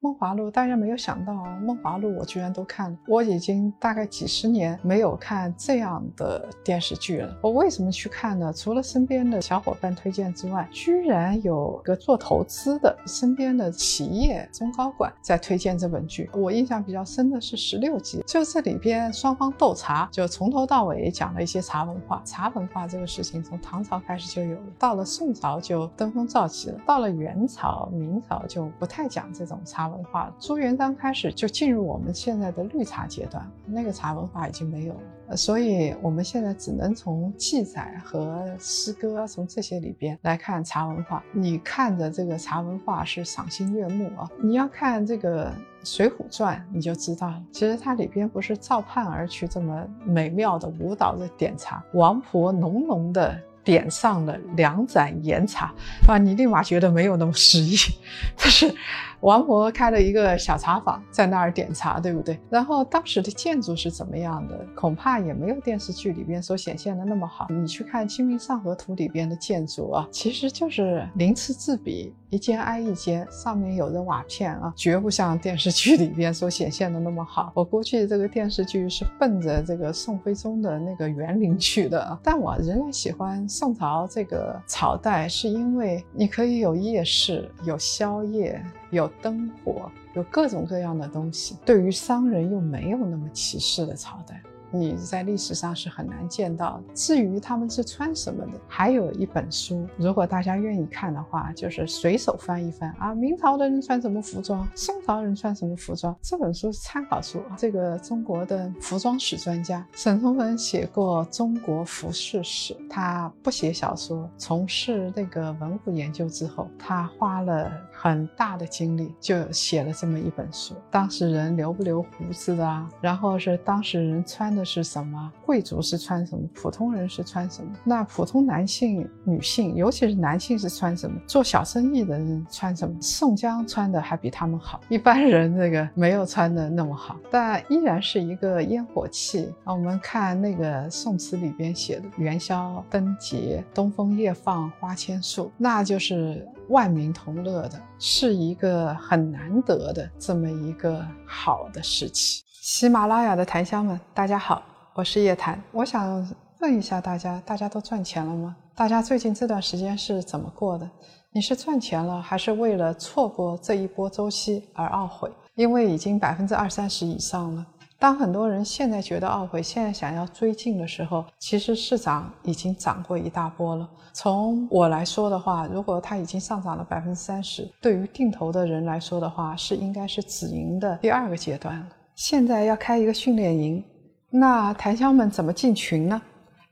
梦华录，大家没有想到啊，梦华录我居然都看了。我已经大概几十年没有看这样的电视剧了。我为什么去看呢？除了身边的小伙伴推荐之外，居然有个做投资的身边的企业中高管在推荐这本剧。我印象比较深的是十六集，就这里边双方斗茶，就从头到尾讲了一些茶文化。茶文化这个事情从唐朝开始就有了，到了宋朝就登峰造极了，到了元朝、明朝就不太讲这种茶。文化，朱元璋开始就进入我们现在的绿茶阶段，那个茶文化已经没有了，所以我们现在只能从记载和诗歌，从这些里边来看茶文化。你看着这个茶文化是赏心悦目啊，你要看这个《水浒传》，你就知道了，其实它里边不是照盼而去这么美妙的舞蹈的点茶，王婆浓浓的。点上了两盏岩茶，啊，你立马觉得没有那么诗意。但是，王婆开了一个小茶坊，在那儿点茶，对不对？然后当时的建筑是怎么样的？恐怕也没有电视剧里边所显现的那么好。你去看《清明上河图》里边的建筑啊，其实就是鳞次栉比，一间挨一间，上面有的瓦片啊，绝不像电视剧里边所显现的那么好。我估计这个电视剧是奔着这个宋徽宗的那个园林去的，但我仍然喜欢。宋朝这个朝代，是因为你可以有夜市、有宵夜、有灯火、有各种各样的东西，对于商人又没有那么歧视的朝代。你在历史上是很难见到。至于他们是穿什么的，还有一本书，如果大家愿意看的话，就是随手翻一翻啊。明朝的人穿什么服装？宋朝人穿什么服装？这本书是参考书。这个中国的服装史专家沈从文写过《中国服饰史》，他不写小说，从事那个文物研究之后，他花了很大的精力，就写了这么一本书。当事人留不留胡子啊？然后是当事人穿。的是什么？贵族是穿什么？普通人是穿什么？那普通男性、女性，尤其是男性是穿什么？做小生意的人穿什么？宋江穿的还比他们好，一般人那个没有穿的那么好，但依然是一个烟火气。我们看那个宋词里边写的“元宵灯节，东风夜放花千树”，那就是万民同乐的，是一个很难得的这么一个好的时期。喜马拉雅的檀香们，大家好，我是叶檀。我想问一下大家，大家都赚钱了吗？大家最近这段时间是怎么过的？你是赚钱了，还是为了错过这一波周期而懊悔？因为已经百分之二三十以上了。当很多人现在觉得懊悔，现在想要追进的时候，其实市场已经涨过一大波了。从我来说的话，如果它已经上涨了百分之三十，对于定投的人来说的话，是应该是止盈的第二个阶段了。现在要开一个训练营，那檀香们怎么进群呢？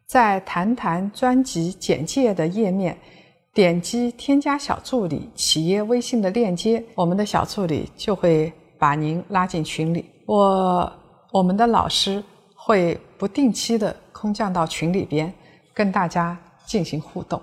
在谈谈专辑简介的页面，点击添加小助理企业微信的链接，我们的小助理就会把您拉进群里。我我们的老师会不定期的空降到群里边，跟大家进行互动。